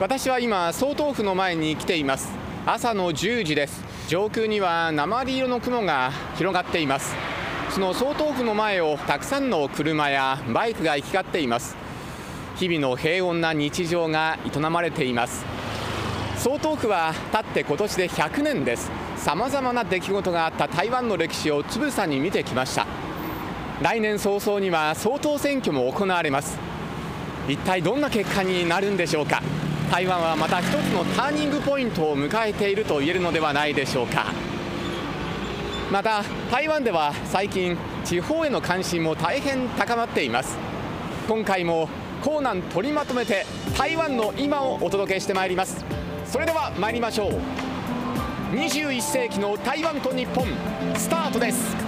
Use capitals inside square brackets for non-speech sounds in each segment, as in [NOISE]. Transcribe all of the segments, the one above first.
私は今総統府の前に来ています。朝の10時です。上空には鉛色の雲が広がっています。その総統府の前をたくさんの車やバイクが行き交っています。日々の平穏な日常が営まれています。総統府は立って今年で100年です。さまざまな出来事があった台湾の歴史をつぶさに見てきました。来年早々には総統選挙も行われます。一体どんな結果になるんでしょうか。台湾はまた一つのターニングポイントを迎えていると言えるのではないでしょうか。また台湾では最近地方への関心も大変高まっています。今回もコーナン取りまとめて台湾の今をお届けしてまいります。それでは参りましょう。21世紀の台湾と日本スタートです。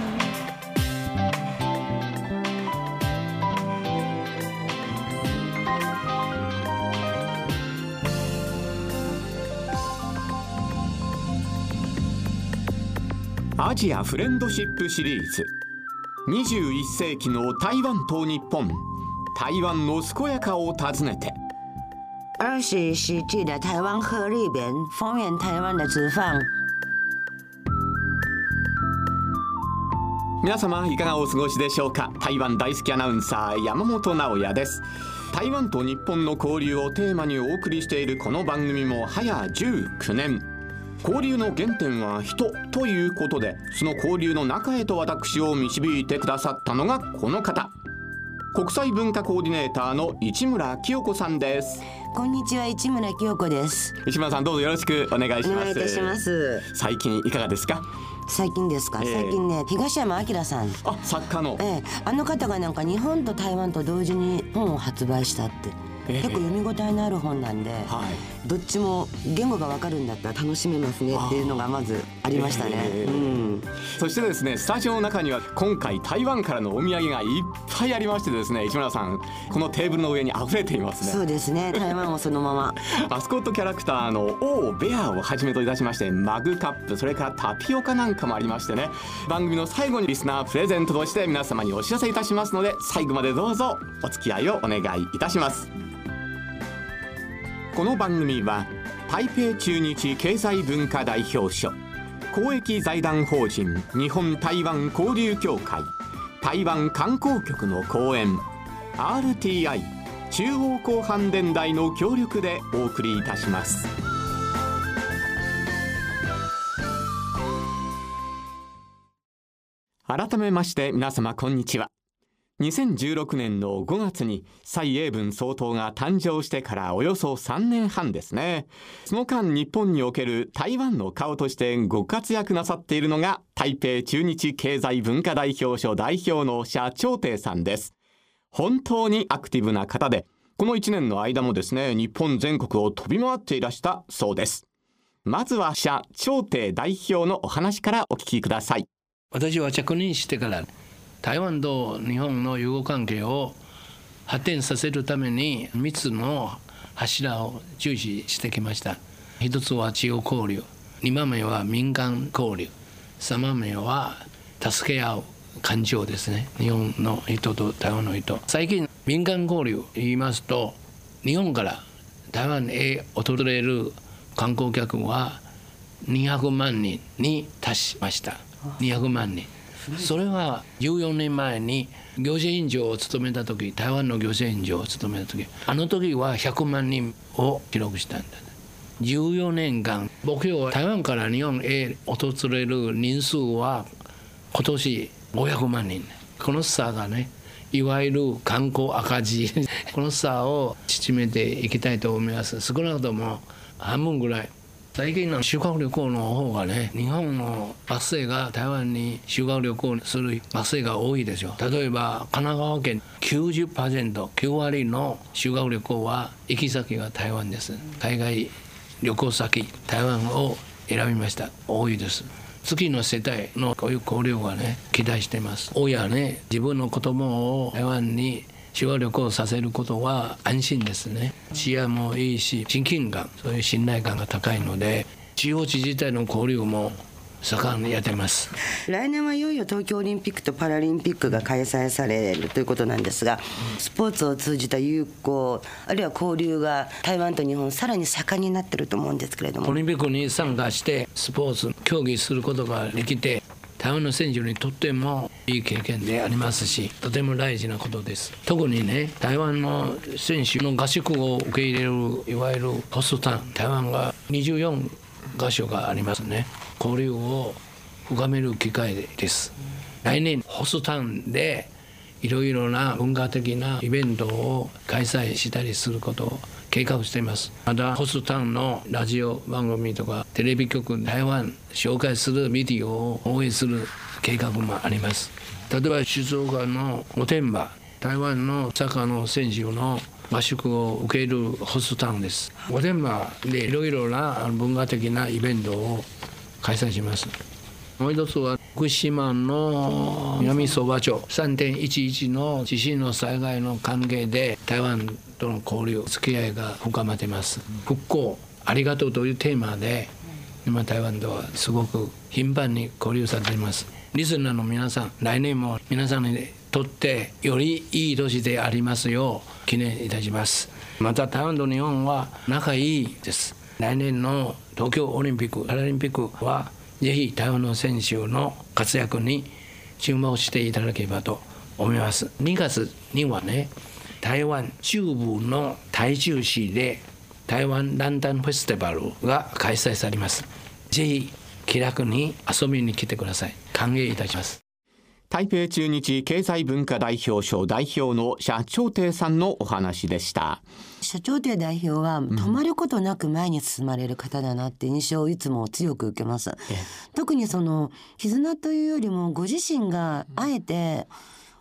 アジアフレンドシップシリーズ。21世紀の台湾と日本。台湾の健やかを訪ねて。二十世纪的台湾鹤立边，丰原台湾的直放。皆様いかがお過ごしでしょうか？台湾大好きアナウンサー山本直也です。台湾と日本の交流をテーマにお送りしているこの番組も早19年交流の原点は人ということでその交流の中へと私を導いてくださったのがこの方。国際文化コーディネーターの市村清子さんです。こんにちは市村清子です。市村さんどうぞよろしくお願いします。お願いいたします。最近いかがですか？最近ですか、ええ。最近ね東山明さん。あ作家の。ええ、あの方がなんか日本と台湾と同時に本を発売したって、ええ結構読み応えのある本なんで、はい。どっちも言語がわかるんだったら楽しめますねっていうのがまずありましたね。ええ。うん、そしてですねスタジオの中には今回台湾からのお土産がいっぱいありましてですね市村さんこのテーブルの上に溢れていますね。そうですね。台湾をそのまま。マスコットキャラクターのオーベアをはじめといたしましてマグカップそれからタピオカなんかもありましてね番組の最後にリスナープレゼントとして皆様にお知らせいたしますので最後までどうぞお付き合いをお願いいたしますこの番組は台北中日経済文化代表所公益財団法人日本台湾交流協会台湾観光局の講演 RTI 中央広範電台の協力でお送りいたします。改めまして皆様こんにちは。2016年の5月に蔡英文総統が誕生してからおよそ3年半ですね。その間日本における台湾の顔としてご活躍なさっているのが台北中日経済文化代表所代表の社長亭さんです。本当にアクティブな方でこの1年の間もですね日本全国を飛び回っていらしたそうです。まずは社長亭代表のお話からお聞きください。私は着任してから台湾と日本の友好関係を発展させるために3つの柱を重視してきました。一つは地方交流。2番目は民間交流。3番目は助け合う感情ですね。日本の人と台湾の人。最近民間交流言いますと日本から台湾へ訪れる観光客は200万人に達しました。200万人。それは14年前に行政委員長を務めた時台湾の行政委員長を務めた時あの時は100万人を記録したんだ。14年間目標は台湾から日本へ訪れる人数は今年500万人。この差がねいわゆる観光赤字。[LAUGHS] この差を縮めていきたいと思います。少なくとも半分ぐらい。最近の修学旅行の方がね日本の学生が台湾に修学旅行する学生が多いでしょ例えば神奈川県 90%9 割の修学旅行は行き先が台湾です。海外旅行先台湾を選びました。多いです。次の世代のこういう交流がね期待してます。親ね自分の子供を台湾に修学旅行させることは安心ですね。治安もいいし親近感そういう信頼感が高いので地方自治体の交流も盛んにやっています。来年はいよいよ東京オリンピックとパラリンピックが開催されるということなんですがスポーツを通じた友好あるいは交流が台湾と日本さらに盛んになってると思うんですけれども。オリンピックに参加してスポーツ競技することができて台湾の選手にとってもいい経験でありますしとても大事なことです。特にね台湾の選手の合宿を受け入れるいわゆるホストタウン台湾が24箇所がありますね。交流を深める機会です。来年ホストタウンでいろいろな文化的なイベントを開催したりすること計画しています。またホストタウンのラジオ番組とかテレビ局台湾紹介するメディアを応援する計画もあります。例えば静岡の御殿場台湾のサッカーの選手の合宿を受けるホストタウンです。御殿場でいろいろな文化的なイベントを開催します。もう一つは福島の南相場町3.11の地震の災害の関係で台湾との交流付き合いが深まってます。復興ありがとうというテーマで今台湾とはすごく頻繁に交流されています。リスナーの皆さん来年も皆さんにとってよりいい年でありますよう記念いたします。また台湾と日本は仲いいです。来年の東京オリンピック・パラリンピックはぜひ台湾の選手の活躍に注目していただければと思います。2月にはね台湾中部の台中市で台湾ランタンフェスティバルが開催されます。ぜひ気楽に遊びに来てください。歓迎いたします。台北中日経済文化代表賞代表の社長亭さんのお話でした。社長亭代表は止まることなく前に進まれる方だなって印象をいつも強く受けます、特にその絆というよりもご自身があえて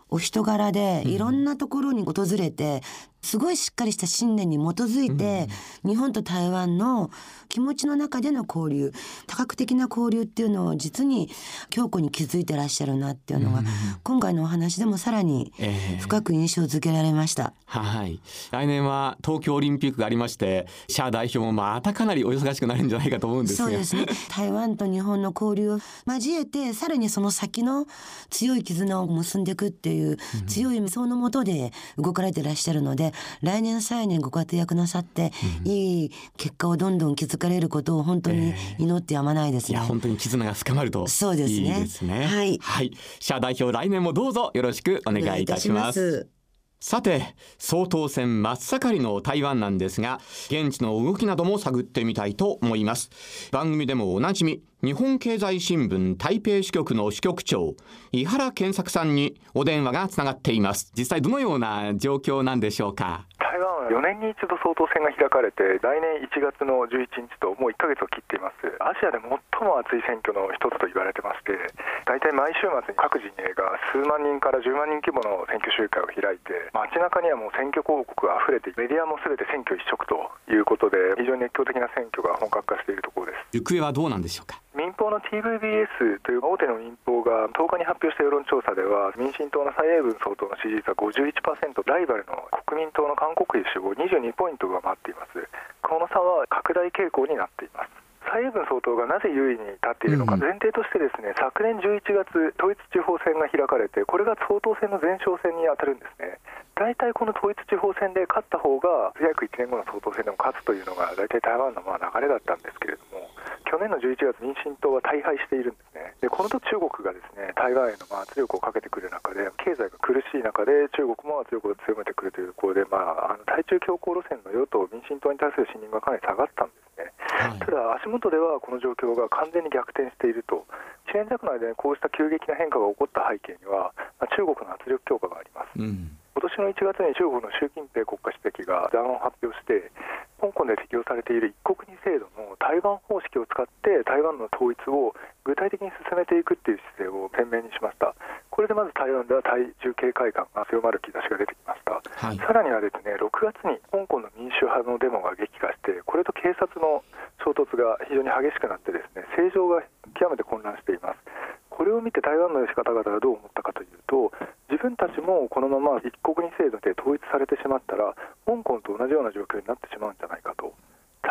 お人柄でいろんなところに訪れてすごいしっかりした信念に基づいて、日本と台湾の気持ちの中での交流多角的な交流っていうのを実に強固に築いてらっしゃるなっていうのが、今回のお話でもさらに深く印象づけられました。はい来年は東京オリンピックがありまして社代表もまたかなりお忙しくなるんじゃないかと思うんですがそうですね。[LAUGHS] 台湾と日本の交流を交えてさらにその先の強い絆を結んでいくっていう強い理想のもとで動かれてらっしゃるので来年さらにご活躍なさって、いい結果をどんどん築かれることを本当に祈ってやまないですね。いや本当に絆が深まるとそうですね。ね。はい。はい、社代表来年もどうぞよろしくお願いいたしますさて総統選真っ盛りの台湾なんですが現地の動きなども探ってみたいと思います。番組でもおなじみ日本経済新聞台北支局の支局長井原健作さんにお電話がつながっています。実際どのような状況なんでしょうか？台湾は4年に一度総統選が開かれて来年1月の11日ともう1ヶ月を切っています。アジアで最も熱い選挙の一つと言われてまして大体毎週末に各陣営が数万人から10万人規模の選挙集会を開いて街中にはもう選挙広告が溢れてメディアも全て選挙一色ということで非常に熱狂的な選挙が本格化しているところです。行方はどうなんでしょうか？民放の TVBS という大手の民放が10日に発表した世論調査では民進党の蔡英文総統の支持率は51%ライバルの国民党の韓国瑜氏を22ポイント上回っています。この差は拡大傾向になっています。蔡英文総統がなぜ優位に立っているのか、うん前提としてですね昨年11月統一地方選が開かれてこれが総統選の前哨戦に当たるんですね。大体この統一地方選で勝った方が約1年後の総統選でも勝つというのが大体台湾のまあ流れだったんですけれども去年の11月民進党は大敗しているんですね。でこの時中国がですね台湾へのまあ圧力をかけてくる中で経済が苦しい中で中国も圧力を強めてくるというところで、まあ、あの対中強硬路線の与党民進党に対する信任がかなり下がったんですね。はい。ただ足元ではこの状況が完全に逆転していると。1年弱の間にこうした急激な変化が起こった背景には、まあ中国の圧力強化があります。うん。今年の1月に中国の習近平国家主席が談話を発表して香港で適用されている一国台湾方式を使って台湾の統一を具体的に進めていくっていう姿勢を鮮明にしました。これでまず台湾では対中警戒感が強まる兆しが出てきました。はい。さらにはですね6月に香港の民主派のデモが激化してこれと警察の衝突が非常に激しくなってですね政情が極めて混乱しています。これを見て台湾の方々がどう思ったかというと自分たちもこのまま一国二制度で統一されてしまったら香港と同じような状況になってしまうんじゃないかと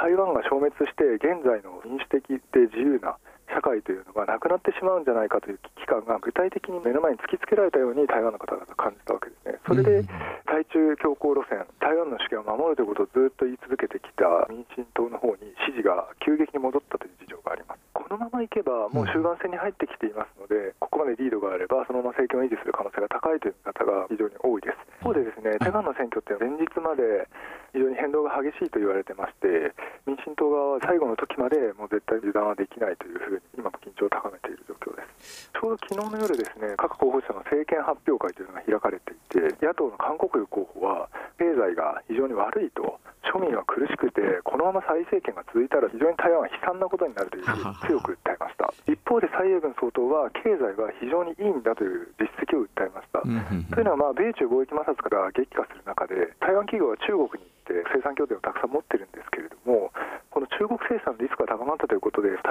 台湾が消滅して現在の民主的で自由な社会というのがなくなってしまうんじゃないかという危機感が具体的に目の前に突きつけられたように台湾の方々感じたわけですね。それで対中強硬路線、台湾の主権を守るということをずっと言い続けてきた民進党の方に支持が急激に戻ったという事情があります。このままいけばもう終盤戦に入ってきていますので、ここまでリードがあればそのまま政権を維持する可能性が高いという見方が非常に多いです。一方でですね台湾の選挙って前日まで非常に変動が激しいと言われてまして民進党側は最後の時までもう絶対油断はできないというふうに今も緊張を高めている状況です。ちょうど昨日の夜ですね各候補者の政権発表会というのが開かれていて野党の韓国瑜候補は経済が非常に悪いと庶民は苦しくてこのまま再政権が続いたら非常に台湾は悲惨なことになるというふうに [LAUGHS] 強く訴えました。一方で蔡英文総統は経済は非常にいいんだという実績を訴えました、というのはまあ米中貿易摩擦が激化する中で台湾企業は中国に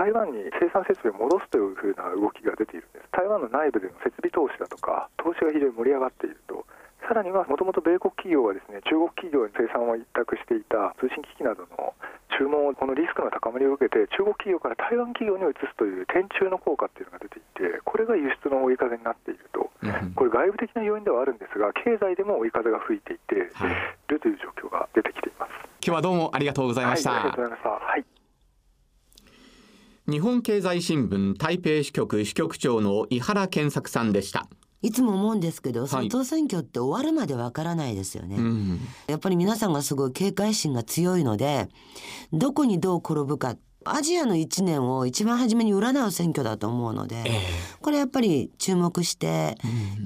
台湾に生産設備を戻すというふうな動きが出ているんです。台湾の内部での設備投資だとか投資が非常に盛り上がっていると。さらにはもともと米国企業はですね中国企業に生産を委託していた通信機器などの注文をこのリスクの高まりを受けて中国企業から台湾企業に移すという転注の効果っていうのが出ていてこれが輸出の追い風になっていると。これ外部的な要因ではあるんですが経済でも追い風が吹いていているという状況が出てきています。今日はどうもありがとうございました、はい、ありがとうございました、はい日本経済新聞台北支局支局長の井原健作さんでした。いつも思うんですけど、総統選挙って終わるまでわからないですよね、うん、やっぱり皆さんがすごい警戒心が強いのでどこにどう転ぶかアジアの一年を一番初めに占う選挙だと思うので、えー、これやっぱり注目して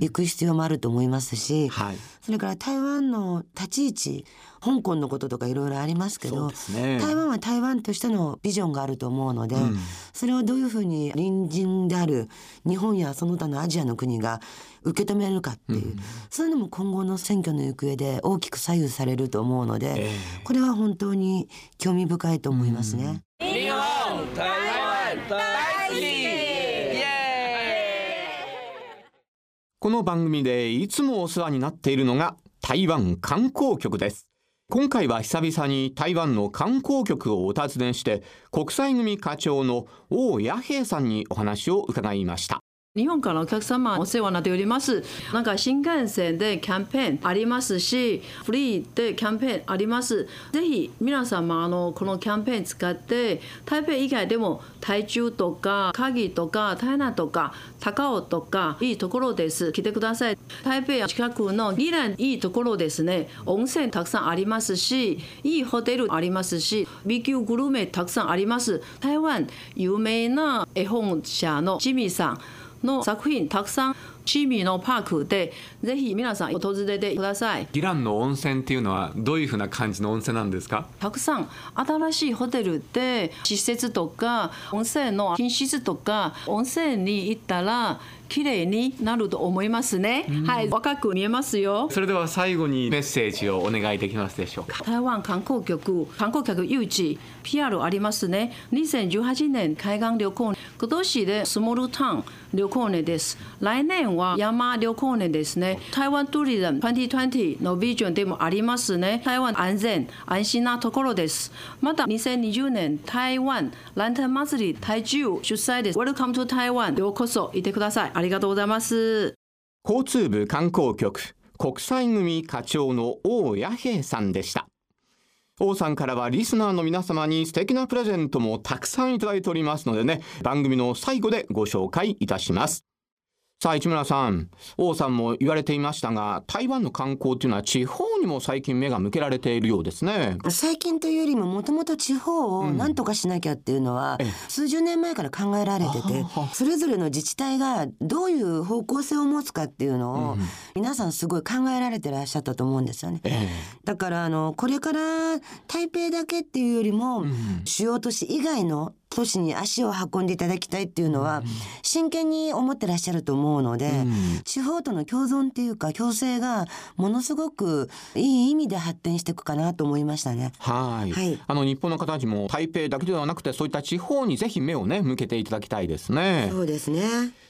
いく必要もあると思いますし、うんはい、それから台湾の立ち位置香港のこととかいろいろありますけど、ね、台湾は台湾としてのビジョンがあると思うので、うん、それをどういうふうに隣人である日本やその他のアジアの国が受け止めるかっていう、うん、そういうのも今後の選挙の行方で大きく左右されると思うので、えー、これは本当に興味深いと思いますね。この番組でいつもお世話になっているのが台湾観光局です。今回は久々に台湾の観光局をお尋ねして国際組課長の王弥平さんにお話を伺いました。日本からお客様お世話になっております。なんか新幹線でキャンペーンありますし、フリーでキャンペーンあります。ぜひ皆様あのこのキャンペーン使って台北以外でも台中とか鍵とか台南とか高尾とかいいところです。来てください。台北近くの宜蘭いいところですね。温泉たくさんありますし、いいホテルありますし、B 級グルメたくさんあります。台湾有名な絵本者のジミーさん。の作品たくさんチーミーのパークでぜひ皆さん訪れてください。イランの温泉っていうのはどういうふうな感じの温泉なんですか？たくさん新しいホテルで施設とか温泉の品質とか温泉に行ったら綺麗になると思いますね、うん、はい若く見えますよ。それでは最後にメッセージをお願いできますでしょうか。台湾観光局観光客誘致 PR ありますね。2018年海岸旅行今年でスモールタウン旅行年です。来年は山旅行年ですね。台湾トゥリズム2020のビジョンでもありますね。台湾安全安心なところです。また2020年台湾ランタン祭り台中主催です。Welcome to Taiwan ようこそいてくださいありがとうございます。交通部観光局国際組課長の王弥平さんでした。王さんからはリスナーの皆様に素敵なプレゼントもたくさんいただいておりますのでね番組の最後でご紹介いたします。さあ市村さん王さんも言われていましたが台湾の観光っていうのは地方にも最近目が向けられているようですね。最近というよりももともと地方を何とかしなきゃっていうのは、うん、数十年前から考えられててそれぞれの自治体がどういう方向性を持つかっていうのを、皆さんすごい考えられてらっしゃったと思うんですよね、えだからあのこれから台北だけっていうよりも、うん、主要都市以外の都市に足を運んでいただきたいっていうのは真剣に思ってらっしゃると思うので、地方との共存っていうか共生がものすごくいい意味で発展していくかなと思いましたね。はいはい、あの日本の方たちも台北だけではなくてそういった地方にぜひ目をね向けていただきたいですね。そうですね。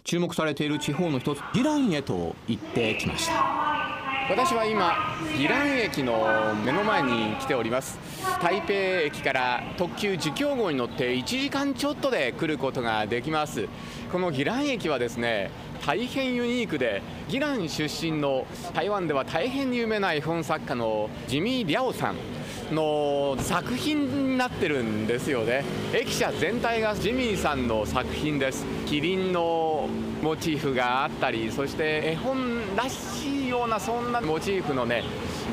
注目されている地方の一つイランへと行ってきました。私は今宜蘭駅の目の前に来ております。台北駅から特急自強号に乗って1時間ちょっとで来ることができます。この宜蘭駅はですね大変ユニークで宜蘭出身の台湾では大変有名な絵本作家のジミー・リャオさんの作品になってるんですよね。駅舎全体がジミーさんの作品です。キリンのモチーフがあったりそして絵本らしいようなそんなモチーフのね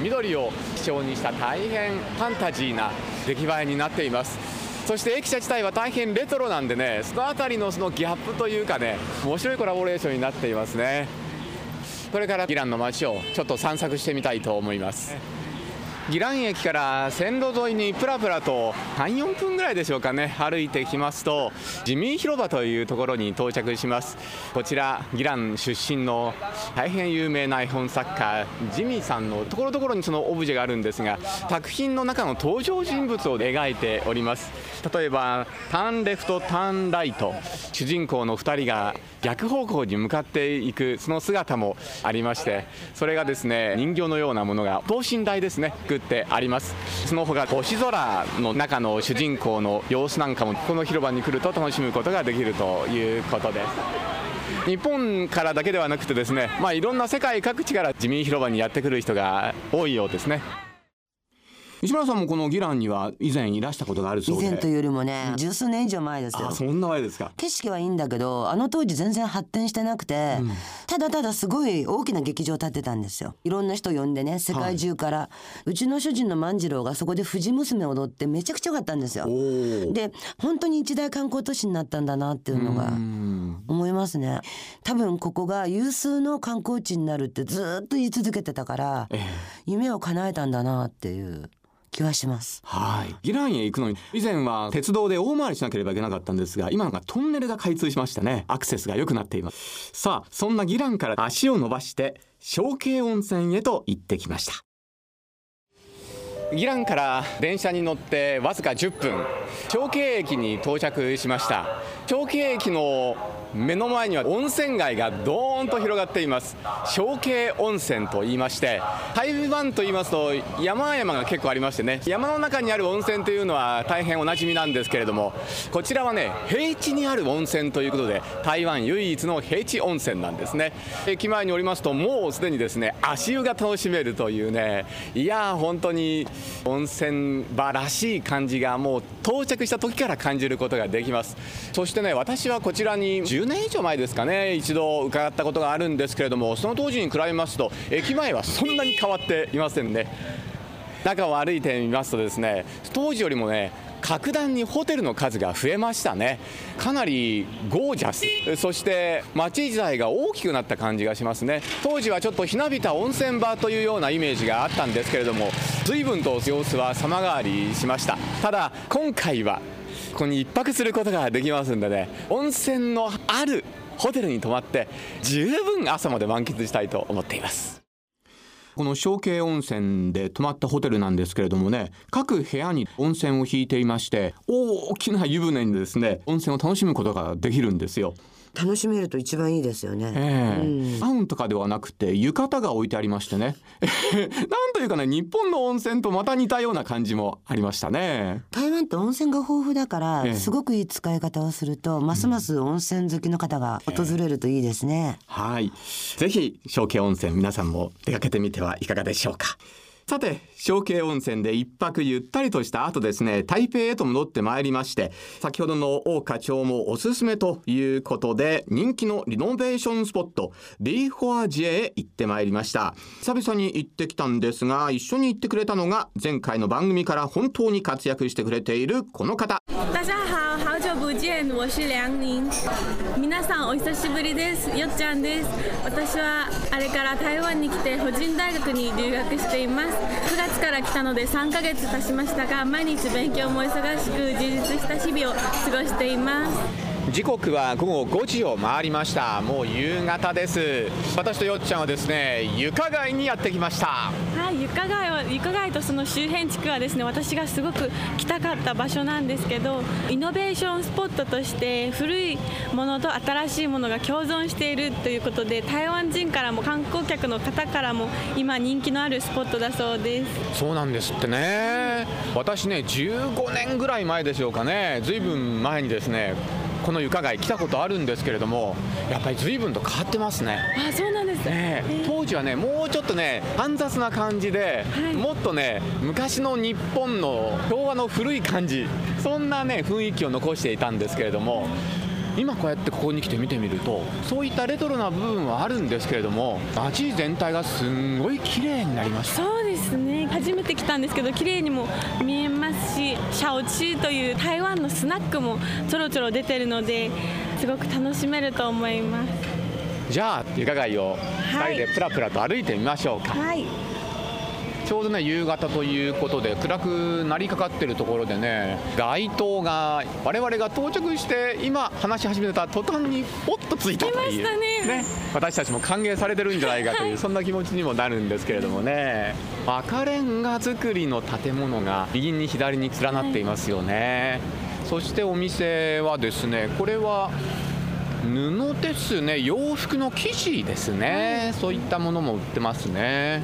緑を基調にした大変ファンタジーな出来栄えになっています。そして駅舎自体は大変レトロなんでねその辺りのそのギャップというかね面白いコラボレーションになっていますね。これからイランの街をちょっと散策してみたいと思います。宜蘭駅から線路沿いにプラプラと34分ぐらいでしょうかね歩いてきますとジミー広場というところに到着します。こちら宜蘭出身の大変有名な絵本作家ジミーさんのところどころにそのオブジェがあるんですが作品の中の登場人物を描いております。例えばターンレフトターンライト。主人公の2人が逆方向に向かっていくその姿もありましてそれがですね人形のようなものが等身大ですね作ってありますその他星空の中の主人公の様子なんかもこの広場に来ると楽しむことができるということです日本からだけではなくてですね、まあ、いろんな世界各地から自民広場にやってくる人が多いようですね。石村さんもこのギランには以前いらしたことがあるそうで。以前というよりもね、十数年以上前ですよ。あそんな前ですか。景色はいいんだけどあの当時全然発展してなくて、ただただすごい大きな劇場を建てたんですよ。いろんな人呼んでね世界中から、うちの主人の万次郎がそこで藤娘を踊ってめちゃくちゃ良かったんですよ。で本当に一大観光都市になったんだなっていうのが思いますね。多分ここが有数の観光地になるってずーっと言い続けてたから、ええ。夢を叶えたんだなっていう気はします。はい。ギランへ行くのに以前は鉄道で大回りしなければいけなかったんですが今のがトンネルが開通しましたね。アクセスが良くなっています。さあそんなギランから足を伸ばして小慶温泉へと行ってきました。ギランから電車に乗ってわずか10分。長慶駅に到着しました。長慶駅の目の前には温泉街がドーンと広がっています。小慶温泉と言いまして台湾と言いますと山々が結構ありましてね。山の中にある温泉というのは大変おなじみなんですけれどもこちらはね平地にある温泉ということで台湾唯一の平地温泉なんですね。駅前におりますともうすでにですね足湯が楽しめるというね。いや本当に温泉場らしい感じがもう到着した時から感じることができます。そしてね私はこちらに10年以上前ですかね一度伺ったことがあるんですけれどもその当時に比べますと駅前はそんなに変わっていませんね。中を歩いてみますとですね当時よりもね格段にホテルの数が増えましたね。かなりゴージャス。そして街自体が大きくなった感じがしますね。当時はちょっとひなびた温泉場というようなイメージがあったんですけれども随分と様子は様変わりしました。ただ今回はここに1泊することができますんでね温泉のあるホテルに泊まって十分朝まで満喫したいと思っていますこの小慶温泉で泊まったホテルなんですけれどもね各部屋に温泉を引いていまして大きな湯船にですね温泉を楽しむことができるんですよ。楽しめると一番いいですよね、ええ。うん。サウンとかではなくて浴衣が置いてありましてね。[LAUGHS] なんというかね日本の温泉とまた似たような感じもありましたね。台湾って温泉が豊富だから、ええ。すごくいい使い方をするとますます温泉好きの方が訪れるといいですね、はい。ぜひ、小慶温泉皆さんも出かけてみてはいかがでしょうか。さて、小慶温泉で一泊ゆったりとした後ですね、台北へと戻ってまいりまして、先ほどの王課長もおすすめということで、人気のリノベーションスポット、リーフォアジエへ行ってまいりました。久々に行ってきたんですが、一緒に行ってくれたのが、前回の番組から本当に活躍してくれているこの方。大家好，好久不见，我是梁宁。皆さんお久しぶりです。よっちゃんです。私はあれから台湾に来て保人大学に留学しています。9月から来たので3ヶ月経ちましたが、毎日勉強も忙しく充実した日々を過ごしています。時刻は午後5時を回りました。もう夕方です。私とよっちゃんはですね床街にやってきました。はい床街は床街とその周辺地区はですね私がすごく来たかった場所なんですけどイノベーションスポットとして古いものと新しいものが共存しているということで台湾人からも観光客の方からも今人気のあるスポットだそうです。そうなんですってね。私ね15年ぐらい前でしょうかね。ずいぶん前にですねこの床街来たことあるんですけれどもやっぱり随分と変わってますね。あそうなんですね当時はねもうちょっとね煩雑な感じで、はい、もっとね昔の日本の昭和の古い感じそんなね雰囲気を残していたんですけれども今こうやってここに来て見てみるとそういったレトロな部分はあるんですけれども街全体がすんごい綺麗になりましたそうですね。初めて来たんですけど綺麗にも見えますしシャオチーという台湾のスナックもちょろちょろ出てるのですごく楽しめると思います。じゃあ床街を2人でプラプラと歩いてみましょうか。はいちょうどね夕方ということで暗くなりかかってるところでね街灯が我々が到着して今話し始めた途端にポッとついたというね、ね、私たちも歓迎されてるんじゃないかという、はい、そんな気持ちにもなるんですけれどもね。赤レンガ造りの建物が右に左に連なっていますよね、はい、そしてお店はですねこれは布ですね。洋服の生地ですね、はい、そういったものも売ってますね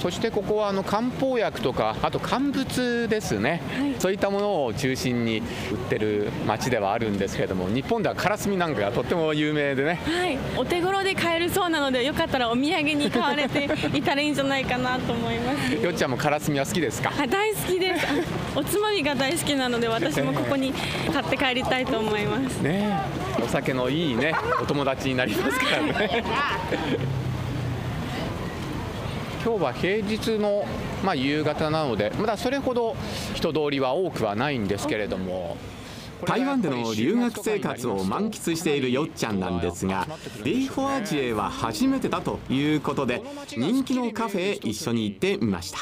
そしてここはあの漢方薬とかあと乾物ですね、はい、そういったものを中心に売ってる町ではあるんですけれども日本ではカラスミなんかがとっても有名でね。はい。お手頃で買えるそうなのでよかったらお土産に買われていたらいいんじゃないかなと思います。[LAUGHS] よっちゃんもカラスミは好きですか？大好きです。おつまみが大好きなので私もここに買って帰りたいと思います。ねお酒のいいねお友達になりますからね [LAUGHS] 今日は平日の、まあ、夕方なのでまだそれほど人通りは多くはないんですけれども。台湾での留学生活を満喫しているよっちゃんなんですがレイフォアジエは初めてだということで人気のカフェへ一緒に行ってみました。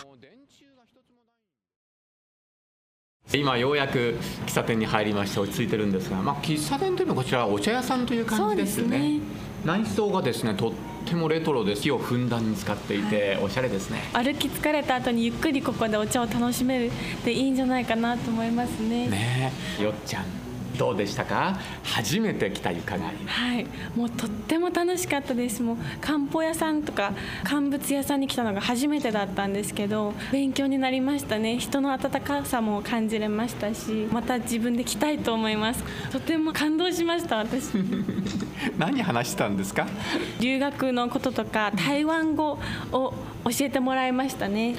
今ようやく喫茶店に入りまして落ち着いてるんですが、まあ、喫茶店というのはこちらお茶屋さんという感じですね。内装がですねとってもレトロで木をふんだんに使っていて、おしゃれですね。歩き疲れた後にゆっくりここでお茶を楽しめるでいいんじゃないかなと思いますね。ね。よっちゃんどうでしたか？初めて来た床がはい。もうとっても楽しかったです。もう漢方屋さんとか乾物屋さんに来たのが初めてだったんですけど勉強になりましたね。人の温かさも感じれましたしまた自分で来たいと思います。とても感動しました私。[LAUGHS] 何話したんですか？留学のこととか台湾語を教えてもらいましたね。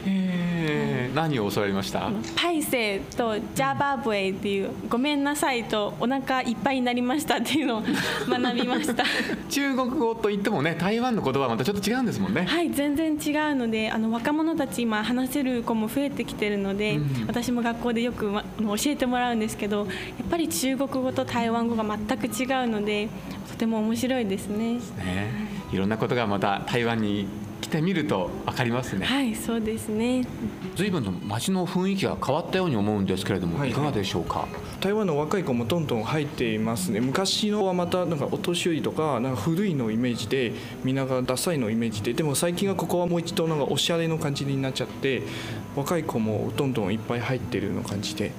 何を教わりました？パイセイとジャバブエっていうごめんなさいとお腹いっぱいになりましたっていうのを学びました。[LAUGHS] 中国語といってもね台湾の言葉はまたちょっと違うんですもんね。はい全然違うのであの若者たち今話せる子も増えてきてるので、うん、私も学校でよく、ま、教えてもらうんですけどやっぱり中国語と台湾語が全く違うのでとても面白いですね。ね。いろんなことがまた台湾に来てみると分かりますね。はいそうですね。随分と街の雰囲気が変わったように思うんですけれども、はい、いかがでしょうか？台湾の若い子もどんどん入っていますね。昔のはまたなんかお年寄りとかなんか古いのイメージでみんながダサいのイメージででも最近はここはもう一度なんかおしゃれの感じになっちゃって若い子もどんどんいっぱい入ってるの感じで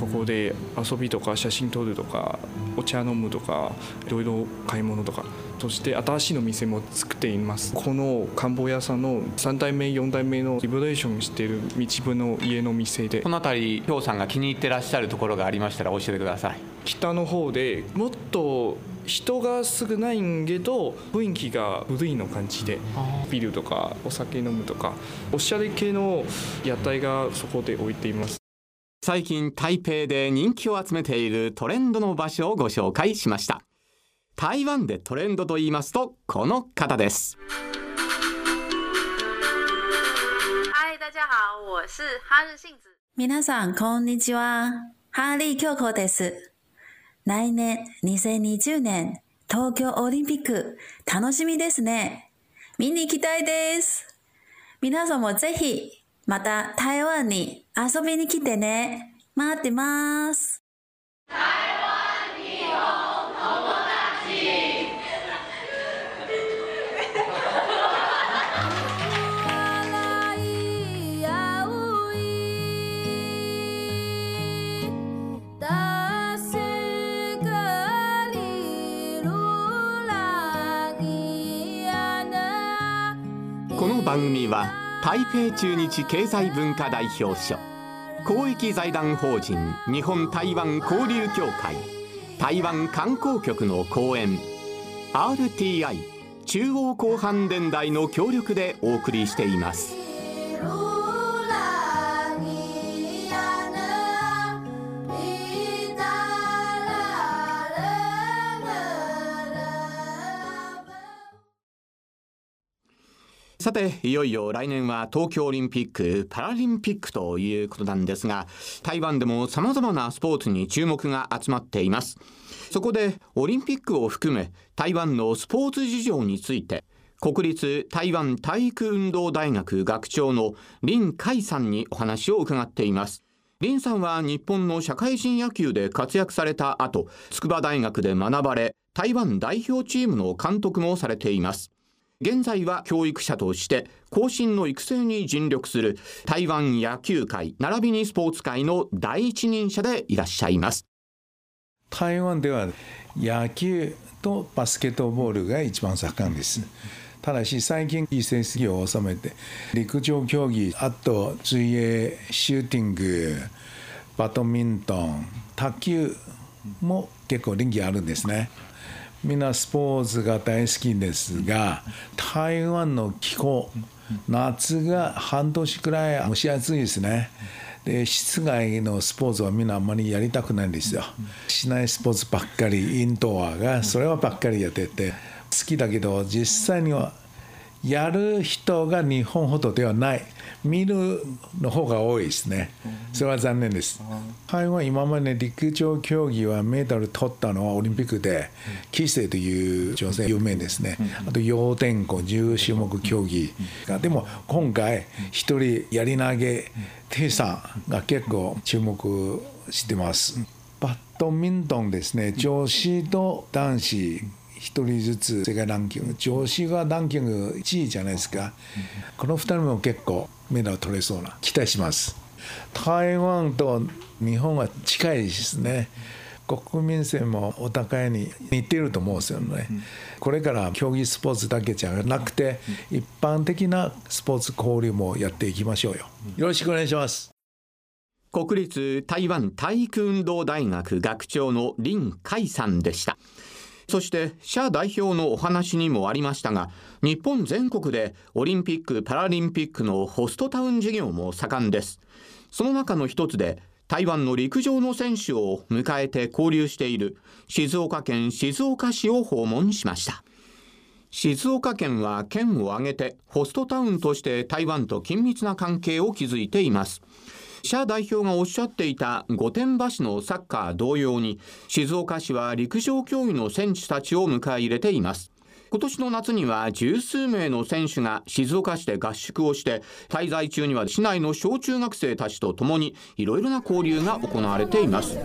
ここで遊びとか写真撮るとかお茶飲むとかいろいろ買い物とかとして新しいの店も作っています。この漢方屋さんの3代目4代目のリブレーションしている道部の家の店で。この辺り氷さんが気に入ってらっしゃるところがありましたら教えてください。北の方でもっと人が少ないんけど雰囲気が古いの感じで。ビー。ルとかお酒飲むとか。おしゃれ系の屋台がそこで置いています。最近台北で人気を集めているトレンドの場所をご紹介しました台湾でトレンドと言いますとこの方です嗨大家好我是哈日幸子皆さんこんにちはハーリー京子です来年2020年東京オリンピック楽しみですね。見に行きたいです。皆さんもぜひまた台湾に遊びに来てね。待ってます。台湾番組は台北中日経済文化代表所公益財団法人日本台湾交流協会台湾観光局の講演 RTI 中央広範電台の協力でお送りしています。ていよいよ来年は東京オリンピック・パラリンピックということなんですが台湾でも様々なスポーツに注目が集まっています。そこでオリンピックを含め台湾のスポーツ事情について国立台湾体育運動大学学長の林海さんにお話を伺っています。林さんは日本の社会人野球で活躍された後筑波大学で学ばれ台湾代表チームの監督もされています。現在は教育者として後進の育成に尽力する台湾野球界並びにスポーツ界の第一人者でいらっしゃいます。台湾では野球とバスケットボールが一番盛んです。ただし最近いい成績を収めて陸上競技あと水泳シューティングバドミントン卓球も結構人気あるんですね。みんなスポーツが大好きですが台湾の気候夏が半年くらい蒸し暑いですね。で室外のスポーツはみんなあんまりやりたくないんですよ。しないスポーツばっかりインドアがそれはばっかりやってて好きだけど実際にはやる人が日本ほどではない。見るの方が多いですね。それは残念です。台湾今まで陸上競技はメダル取ったのはオリンピックでキセイという女性有名ですね。あと陽天湖10種目競技がでも今回一人やり投げテイさんが結構注目してます。バドミントンですね。女子と男子1人ずつ世界ランキング女子がランキング1位じゃないですか、この2人も結構メダル取れそうな期待します。台湾と日本は近いですね。国民性もお互いに似てると思うんですよね、これから競技スポーツだけじゃなくて一般的なスポーツ交流もやっていきましょうよ。よろしくお願いします。国立台湾体育運動大学学長の林海さんでした。そして社代表のお話にもありましたが日本全国でオリンピック・パラリンピックのホストタウン事業も盛んです。その中の一つで台湾の陸上の選手を迎えて交流している静岡県静岡市を訪問しました。静岡県は県を挙げてホストタウンとして台湾と緊密な関係を築いています。社代表がおっしゃっていた御殿場市のサッカー同様に静岡市は陸上競技の選手たちを迎え入れています。今年の夏には十数名の選手が静岡市で合宿をして滞在中には市内の小中学生たちと共にいろいろな交流が行われています。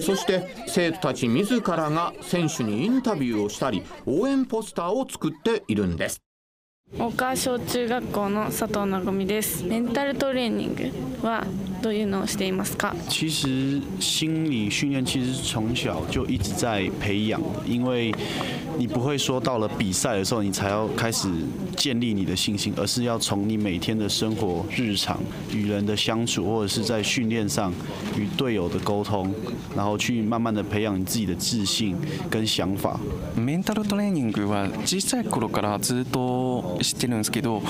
そして生徒たち自らが選手にインタビューをしたり応援ポスターを作っているんです。岡小中学校の佐藤なごみです。メンタルトレーニングはどういうのをしていますか？其实心理训练其实从小就一直在培养因为你不会说到了比赛的时候你才要开始建立你的信心而是要从你每天的生活日常与人的相处或者是在训练上与队友的沟通然后去慢慢的培养你自己的自信跟想法。メンタルトレーニングは小さい頃からずっと知ってるんですけど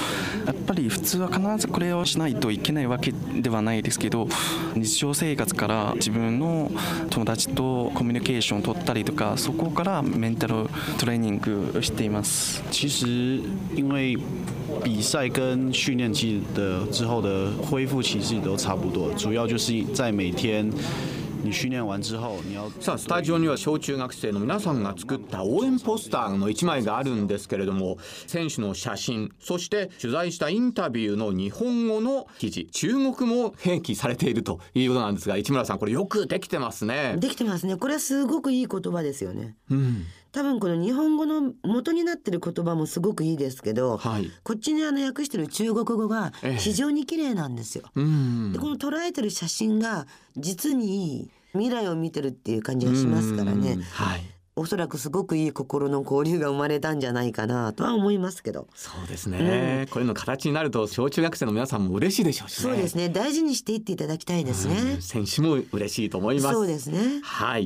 やっぱり普通は必ずこれをしないといけないわけではないですけど日常生活から自分の友達とコミュニケーションを取ったりとかそこからメンタルトレーニングをしています。其实因为比赛跟训练期的之后的恢复其实都差不多主要就是在每天さあスタジオには小中学生の皆さんが作った応援ポスターの1枚があるんですけれども選手の写真そして取材したインタビューの日本語の記事。中国も併記されているということなんですが市村さんこれよくできてますね。できてますね。これはすごくいい言葉ですよね、うん多分この日本語の元になってる言葉もすごくいいですけど、はい、こっちにあの訳してる中国語が非常に綺麗なんですよ。ええ、でこの捉えてる写真が実に未来を見てるっていう感じがしますからね。はいおそらくすごくいい心の交流が生まれたんじゃないかなとは思いますけど。そうですね。うん、これの形になると小中学生の皆さんも嬉しいでしょうし、ね、そうですね。大事にしていっていただきたいですね。選手も嬉しいと思います。そうですね。はい。